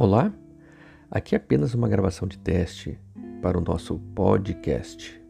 Olá, aqui é apenas uma gravação de teste para o nosso podcast.